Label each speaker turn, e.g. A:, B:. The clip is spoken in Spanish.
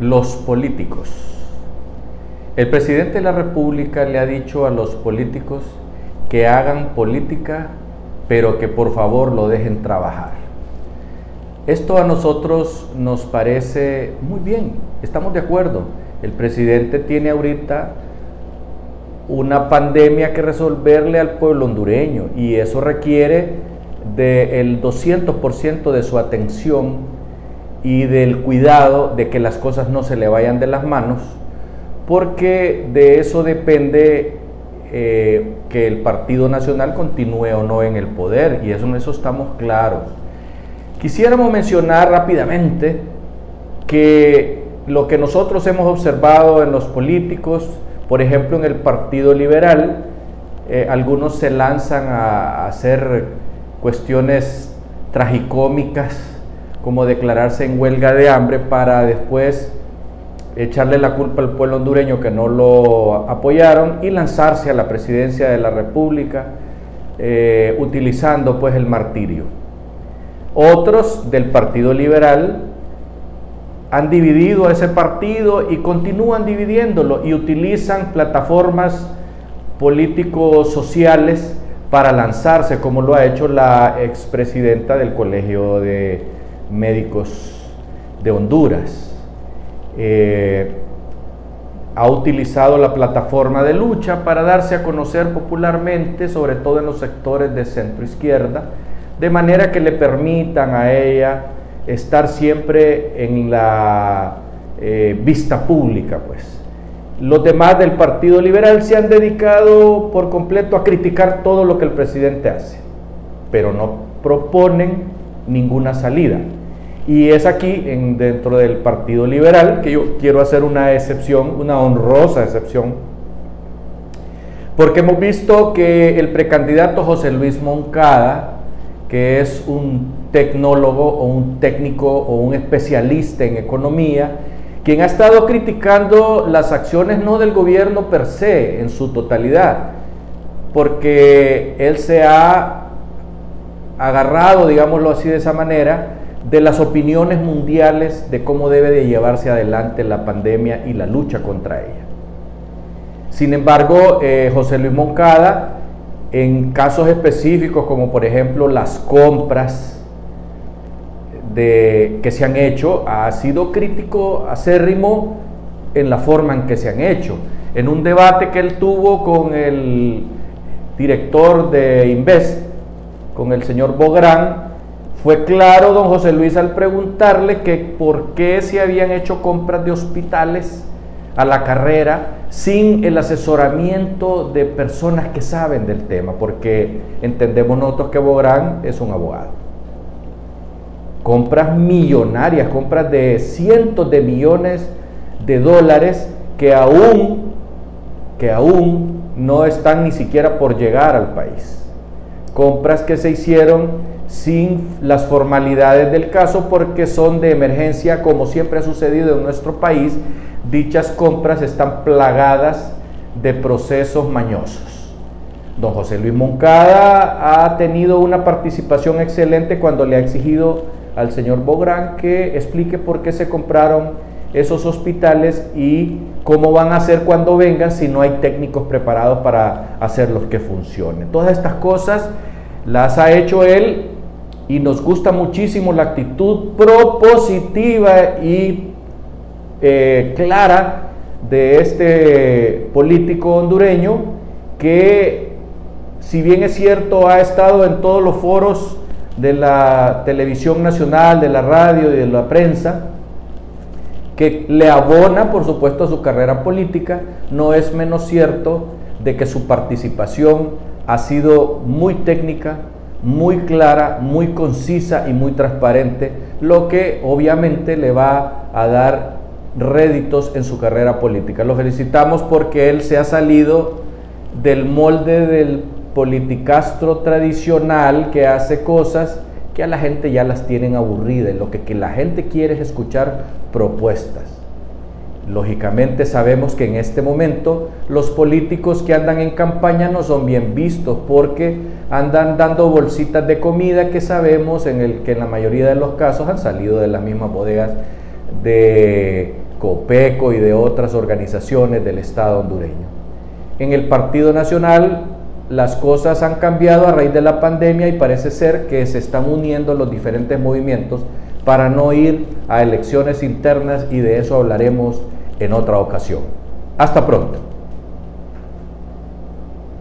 A: los políticos. El presidente de la República le ha dicho a los políticos que hagan política, pero que por favor lo dejen trabajar. Esto a nosotros nos parece muy bien, estamos de acuerdo. El presidente tiene ahorita una pandemia que resolverle al pueblo hondureño y eso requiere del 200% de su atención y del cuidado de que las cosas no se le vayan de las manos, porque de eso depende eh, que el Partido Nacional continúe o no en el poder, y eso en eso estamos claros. Quisiéramos mencionar rápidamente que lo que nosotros hemos observado en los políticos, por ejemplo en el Partido Liberal, eh, algunos se lanzan a hacer cuestiones tragicómicas como declararse en huelga de hambre para después echarle la culpa al pueblo hondureño que no lo apoyaron y lanzarse a la presidencia de la República eh, utilizando pues el martirio. Otros del Partido Liberal han dividido a ese partido y continúan dividiéndolo y utilizan plataformas políticos sociales para lanzarse, como lo ha hecho la expresidenta del Colegio de Médicos de Honduras. Eh, ha utilizado la plataforma de lucha para darse a conocer popularmente, sobre todo en los sectores de centro izquierda, de manera que le permitan a ella estar siempre en la eh, vista pública, pues. Los demás del Partido Liberal se han dedicado por completo a criticar todo lo que el presidente hace, pero no proponen ninguna salida. Y es aquí, en, dentro del Partido Liberal, que yo quiero hacer una excepción, una honrosa excepción, porque hemos visto que el precandidato José Luis Moncada, que es un tecnólogo o un técnico o un especialista en economía, quien ha estado criticando las acciones no del gobierno per se, en su totalidad, porque él se ha agarrado, digámoslo así de esa manera, de las opiniones mundiales de cómo debe de llevarse adelante la pandemia y la lucha contra ella. Sin embargo, eh, José Luis Moncada, en casos específicos como por ejemplo las compras que se han hecho, ha sido crítico acérrimo en la forma en que se han hecho. En un debate que él tuvo con el director de Invest, con el señor Bográn, fue claro don José Luis al preguntarle que por qué se habían hecho compras de hospitales a la carrera sin el asesoramiento de personas que saben del tema, porque entendemos nosotros que Bográn es un abogado. Compras millonarias, compras de cientos de millones de dólares que aún, que aún no están ni siquiera por llegar al país compras que se hicieron sin las formalidades del caso porque son de emergencia como siempre ha sucedido en nuestro país. Dichas compras están plagadas de procesos mañosos. Don José Luis Moncada ha tenido una participación excelente cuando le ha exigido al señor Bográn que explique por qué se compraron esos hospitales y cómo van a hacer cuando vengan si no hay técnicos preparados para hacerlos que funcionen. Todas estas cosas las ha hecho él y nos gusta muchísimo la actitud propositiva y eh, clara de este político hondureño que si bien es cierto ha estado en todos los foros de la televisión nacional, de la radio y de la prensa, que le abona, por supuesto, a su carrera política, no es menos cierto de que su participación ha sido muy técnica, muy clara, muy concisa y muy transparente, lo que obviamente le va a dar réditos en su carrera política. Lo felicitamos porque él se ha salido del molde del politicastro tradicional que hace cosas que a la gente ya las tienen aburridas. Lo que, la gente quiere es escuchar propuestas. Lógicamente sabemos que en este momento los políticos que andan en campaña no son bien vistos porque andan dando bolsitas de comida que sabemos en el que en la mayoría de los casos han salido de las mismas bodegas de COPECO y de otras organizaciones del Estado hondureño. En el Partido Nacional las cosas han cambiado a raíz de la pandemia y parece ser que se están uniendo los diferentes movimientos para no ir a elecciones internas y de eso hablaremos en otra ocasión. Hasta pronto.